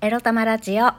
エロ玉ラジオ。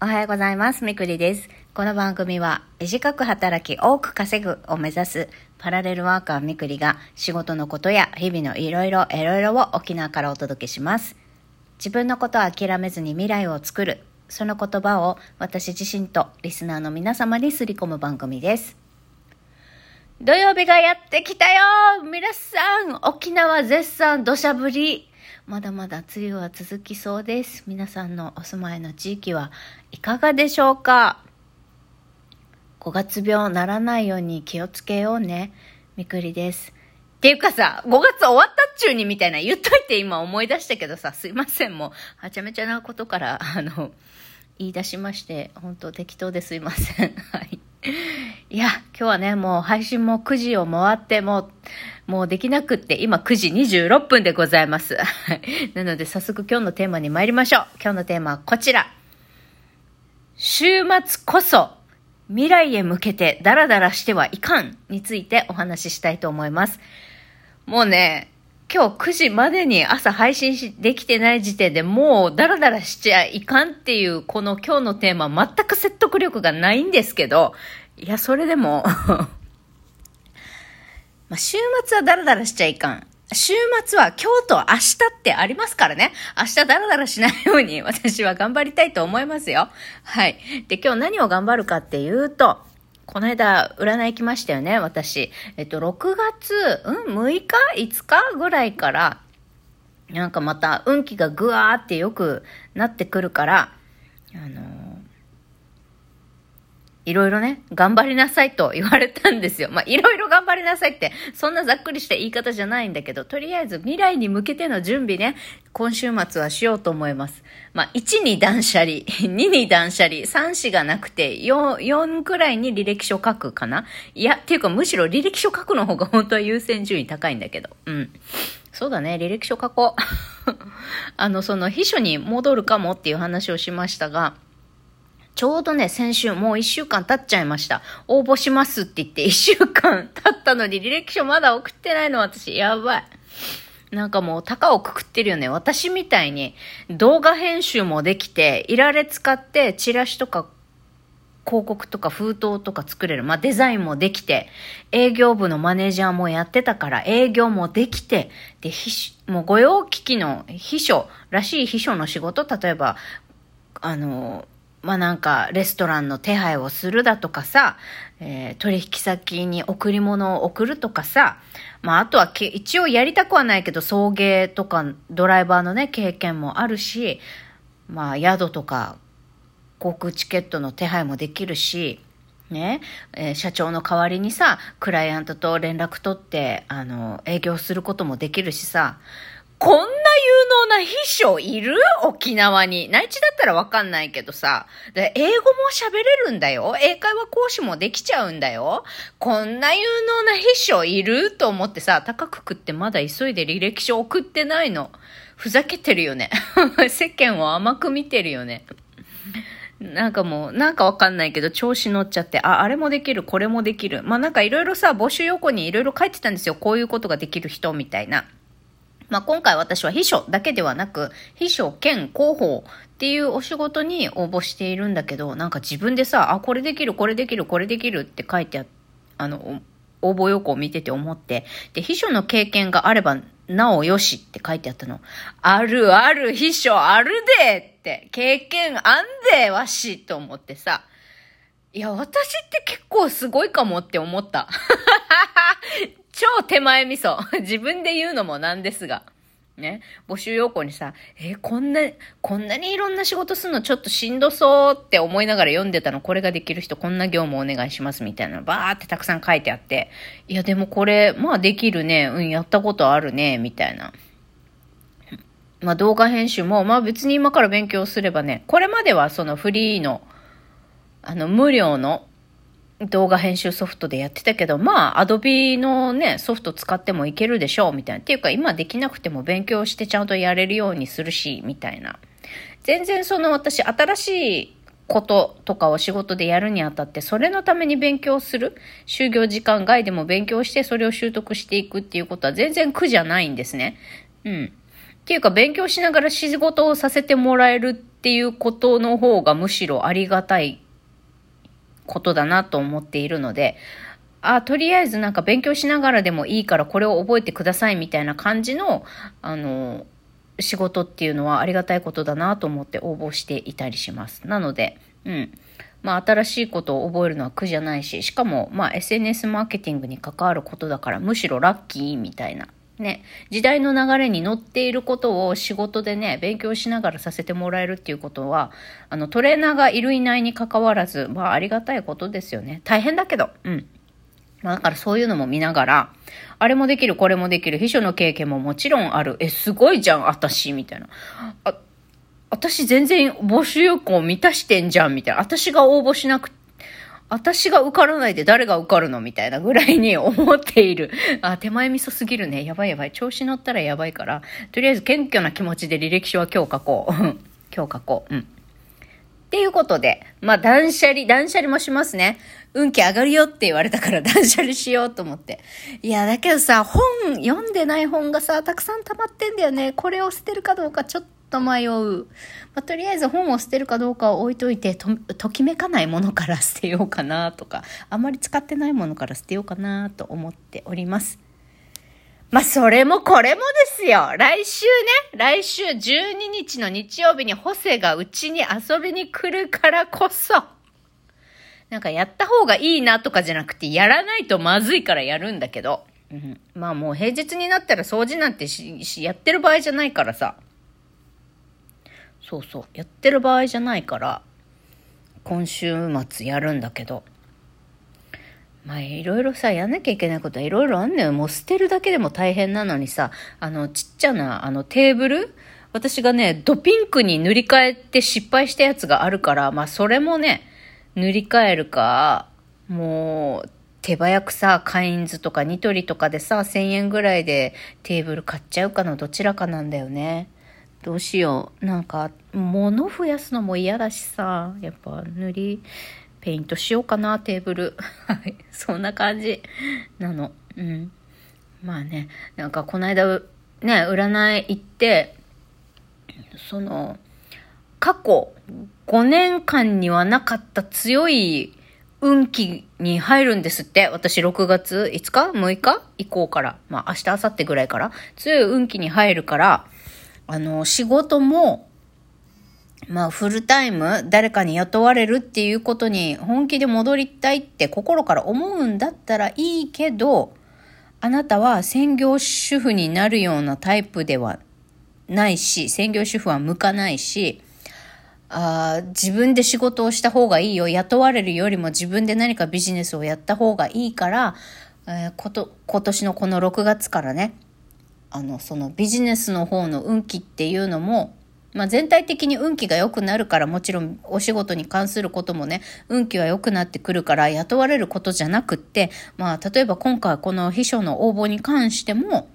おはようございます。みくりです。この番組は、短く働き多く稼ぐを目指すパラレルワーカーみくりが仕事のことや日々のいろいろいろいろを沖縄からお届けします。自分のことを諦めずに未来を作る。その言葉を私自身とリスナーの皆様にすり込む番組です。土曜日がやってきたよ皆さん沖縄絶賛土砂降りまだまだ梅雨は続きそうです。皆さんのお住まいの地域はいかがでしょうか？5月病ならないように気をつけようね。みくりです。っていうかさ、5月終わったっちゅうにみたいな言っといて今思い出したけどさ、すいません。もう、はちゃめちゃなことから、あの、言い出しまして、本当適当ですいません。はい。いや、今日はね、もう配信も9時を回って、もう、もうできなくって、今9時26分でございます。なので早速今日のテーマに参りましょう。今日のテーマはこちら。週末こそ未来へ向けてダラダラしてはいかんについてお話ししたいと思います。もうね、今日9時までに朝配信しできてない時点でもうダラダラしちゃいかんっていうこの今日のテーマ全く説得力がないんですけど、いや、それでも ま、週末はダラダラしちゃいかん。週末は今日と明日ってありますからね。明日ダラダラしないように私は頑張りたいと思いますよ。はい。で、今日何を頑張るかっていうと、この間、占い来ましたよね、私。えっと、6月、うん、6日 ?5 日ぐらいから、なんかまた運気がぐわーって良くなってくるから、あのいろいろね、頑張りなさいと言われたんですよ。まあ、いろいろ頑張りなさいって、そんなざっくりした言い方じゃないんだけど、とりあえず未来に向けての準備ね、今週末はしようと思います。まあ、1に断捨離、2に断捨離、3子がなくて、4、4くらいに履歴書書くかな？いや、っていうかむしろ履歴書書くの方が本当は優先順位高いんだけど。うん。そうだね、履歴書書こう。あの、その秘書に戻るかもっていう話をしましたが、ちょうどね、先週、もう一週間経っちゃいました。応募しますって言って一週間経ったのに履歴書まだ送ってないの私、やばい。なんかもう、高をくくってるよね。私みたいに動画編集もできて、いられ使ってチラシとか広告とか封筒とか作れる。まあ、デザインもできて、営業部のマネージャーもやってたから、営業もできて、で、秘書もう御用聞きの秘書らしい秘書の仕事、例えば、あの、まあ、なんか、レストランの手配をするだとかさ、えー取引先に贈り物を送るとかさ、まあ、あとは、一応やりたくはないけど、送迎とか、ドライバーのね、経験もあるし、まあ、宿とか、航空チケットの手配もできるし、ね、えー社長の代わりにさ、クライアントと連絡取って、あの、営業することもできるしさ、こんな有能な秘書いる？沖縄に。内地だったらわかんないけどさ。英語も喋れるんだよ。英会話講師もできちゃうんだよ。こんな有能な秘書いる？と思ってさ、高く食ってまだ急いで履歴書送ってないの。ふざけてるよね。世間を甘く見てるよね。なんかもう、なんかわかんないけど、調子乗っちゃって、あ、あれもできる、これもできる。まあなんかいろいろさ、募集横にいろいろ書いてたんですよ。こういうことができる人みたいな。まあ、今回私は秘書だけではなく、秘書兼広報っていうお仕事に応募しているんだけど、なんか自分でさ、あ、これできる、これできる、これできるって書いてああの、応募要項を見てて思って、で、秘書の経験があれば、なおよしって書いてあったの。あるある、秘書あるでって、経験あんで、わしと思ってさ、いや、私って結構すごいかもって思った。手前味噌。自分で言うのもなんですが。ね。募集要項にさ、えーこんな、こんなにいろんな仕事するのちょっとしんどそうって思いながら読んでたの、これができる人、こんな業務お願いしますみたいなのバーってたくさん書いてあって、いやでもこれ、まあできるね、うん、やったことあるね、みたいな。まあ動画編集も、まあ別に今から勉強すればね、これまではそのフリーの、あの無料の動画編集ソフトでやってたけど、まあ、アドビのね、ソフト使ってもいけるでしょう、みたいな。っていうか、今できなくても勉強してちゃんとやれるようにするし、みたいな。全然その私、新しいこととかを仕事でやるにあたって、それのために勉強する。就業時間外でも勉強して、それを習得していくっていうことは全然苦じゃないんですね。うん。っていうか、勉強しながら仕事をさせてもらえるっていうことの方がむしろありがたいことだなと思っているので、あ、とりあえずなんか勉強しながらでもいいからこれを覚えてくださいみたいな感じの、あの、仕事っていうのはありがたいことだなと思って応募していたりします。なので、うん。まあ、新しいことを覚えるのは苦じゃないし、しかも、まあ、SNS マーケティングに関わることだから、むしろラッキーみたいな。ね、時代の流れに乗っていることを仕事でね、勉強しながらさせてもらえるっていうことは、あの、トレーナーがいるいないに関わらず、まあ、ありがたいことですよね。大変だけど、うん。まあ、だからそういうのも見ながら、あれもできる、これもできる、秘書の経験ももちろんある。え、すごいじゃん、私、みたいな。あ、私全然募集要項満たしてんじゃん、みたいな。私が応募しなくて私が受からないで誰が受かるのみたいなぐらいに思っている。あ、手前味噌すぎるね。やばいやばい。調子乗ったらやばいから。とりあえず謙虚な気持ちで履歴書は今日書こう。今日書こう。うん。っていうことで、まあ断捨離、断捨離もしますね。運気上がるよって言われたから 断捨離しようと思って。いや、だけどさ、本、読んでない本がさ、たくさん溜まってんだよね。これを捨てるかどうかちょっとと迷う。まあ、とりあえず本を捨てるかどうかを置いといてと、ときめかないものから捨てようかなとか、あまり使ってないものから捨てようかなと思っております。まあ、それもこれもですよ。来週ね、来週12日の日曜日にホセがうちに遊びに来るからこそ、なんかやった方がいいなとかじゃなくて、やらないとまずいからやるんだけど、うん、まあもう平日になったら掃除なんてし、しやってる場合じゃないからさ。そうそう。やってる場合じゃないから、今週末やるんだけど。まあ、いろいろさ、やんなきゃいけないことはいろいろあんのよ。もう捨てるだけでも大変なのにさ、あの、ちっちゃな、あの、テーブル？私がね、ドピンクに塗り替えて失敗したやつがあるから、まあ、それもね、塗り替えるか、もう、手早くさ、カインズとかニトリとかでさ、1000円ぐらいでテーブル買っちゃうかのどちらかなんだよね。どうしよう。なんか、物増やすのも嫌だしさ、やっぱ塗り、ペイントしようかな、テーブル。はい。そんな感じなの。うん。まあね、なんかこの間、ね、占い行って、その、過去5年間にはなかった強い運気に入るんですって。私6月5日 ?6 日以降から。まあ明日、明後日ぐらいから。強い運気に入るから、あの、仕事も、まあ、フルタイム、誰かに雇われるっていうことに本気で戻りたいって心から思うんだったらいいけど、あなたは専業主婦になるようなタイプではないし、専業主婦は向かないし、あ自分で仕事をした方がいいよ。雇われるよりも自分で何かビジネスをやった方がいいから、えー、こと、今年のこの6月からね、あの、そのビジネスの方の運気っていうのも、まあ、全体的に運気が良くなるからもちろんお仕事に関することもね、運気は良くなってくるから雇われることじゃなくって、まあ、例えば今回この秘書の応募に関しても、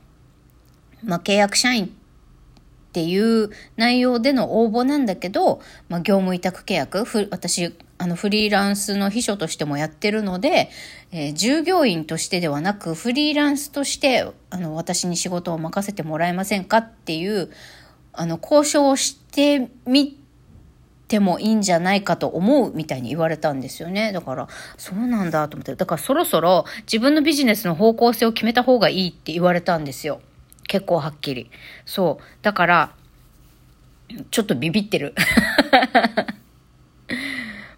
まあ、契約社員っていう内容での応募なんだけど、まあ、業務委託契約、私、あの、フリーランスの秘書としてもやってるので、えー、従業員としてではなく、フリーランスとして、あの、私に仕事を任せてもらえませんかっていう、あの、交渉をしてみてもいいんじゃないかと思うみたいに言われたんですよね。だから、そうなんだと思って。だからそろそろ自分のビジネスの方向性を決めた方がいいって言われたんですよ。結構はっきり。そう。だから、ちょっとビビってる。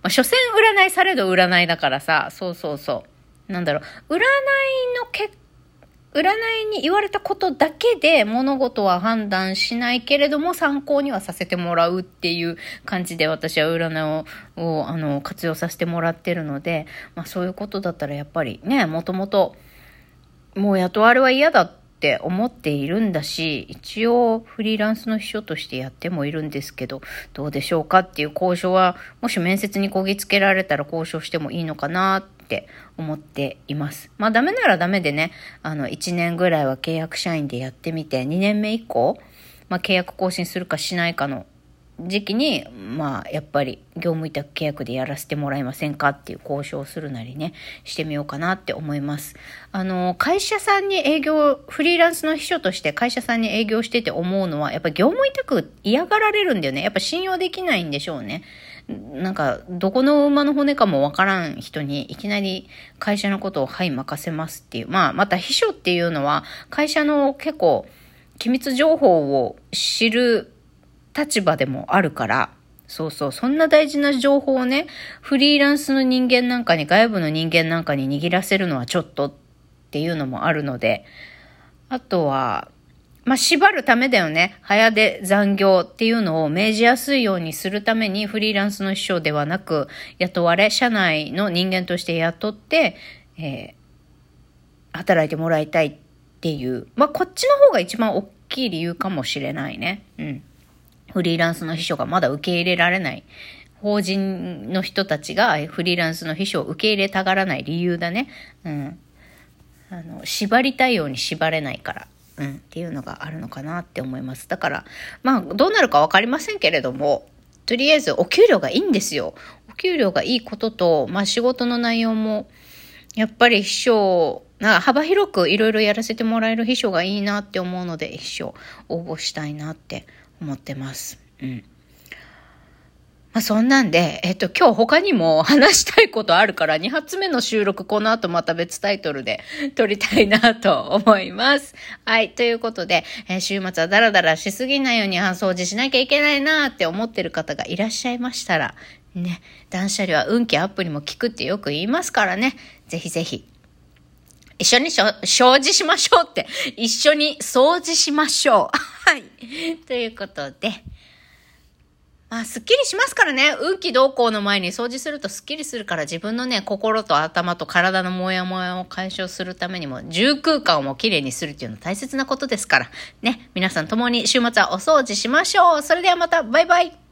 まあ、所詮占いされど占いだからさ、そうそうそう。なんだろう、占いの結占いに言われたことだけで物事は判断しないけれども参考にはさせてもらうっていう感じで私は占いををあの活用させてもらってるので、まあそういうことだったらやっぱりね、もともともう雇われは嫌だってって思っているんだし、一応フリーランスの秘書としてやってもいるんですけど、どうでしょうかっていう交渉は、もし面接にこぎつけられたら交渉してもいいのかなって思っています。まあダメならダメでね、あの1年ぐらいは契約社員でやってみて、2年目以降、まあ契約更新するかしないかの時期に、まあ、やっぱり業務委託契約でやらせてもらえませんかっていう交渉するなりね、してみようかなって思います。あの、会社さんに営業、フリーランスの秘書として会社さんに営業してて思うのは、やっぱ業務委託嫌がられるんだよね。やっぱ信用できないんでしょうね。なんか、どこの馬の骨かもわからん人にいきなり会社のことをはい任せますっていう。まあ、また秘書っていうのは会社の結構機密情報を知る立場でもあるから、そうそう、そんな大事な情報をね、フリーランスの人間なんかに、外部の人間なんかに握らせるのはちょっとっていうのもあるので、あとは、まあ、縛るためだよね。早出残業っていうのを命じやすいようにするためにフリーランスの秘書ではなく、雇われ、社内の人間として雇って、えー、働いてもらいたいっていう。まあ、こっちの方が一番大きい理由かもしれないね。うん。フリーランスの秘書がまだ受け入れられない。法人の人たちがフリーランスの秘書を受け入れたがらない理由だね。うん。あの、縛りたいように縛れないから。うん、っていうのがあるのかなって思います。だから、まあ、どうなるかわかりませんけれども、とりあえずお給料がいいんですよ。お給料がいいことと、まあ仕事の内容も、やっぱり秘書、な幅広くいろいろやらせてもらえる秘書がいいなって思うので、秘書応募したいなって思ってます。うん。まあ、そんなんで、えっと、今日他にも話したいことあるから、2発目の収録、この後また別タイトルで 撮りたいなと思います。はい。ということで、えー、週末はダラダラしすぎないように掃除しなきゃいけないなって思ってる方がいらっしゃいましたら、ね、断捨離は運気アップにも効くってよく言いますからね、ぜひぜひ一緒にしょ掃除しましょうって。一緒に掃除しましょう。はい。ということで。まあ、すっきりしますからね。運気動向の前に掃除するとすっきりするから自分のね、心と頭と体のモヤモヤを解消するためにも、住空間をきれいにするっていうのは大切なことですから。ね。皆さん共に週末はお掃除しましょう。それではまた、バイバイ。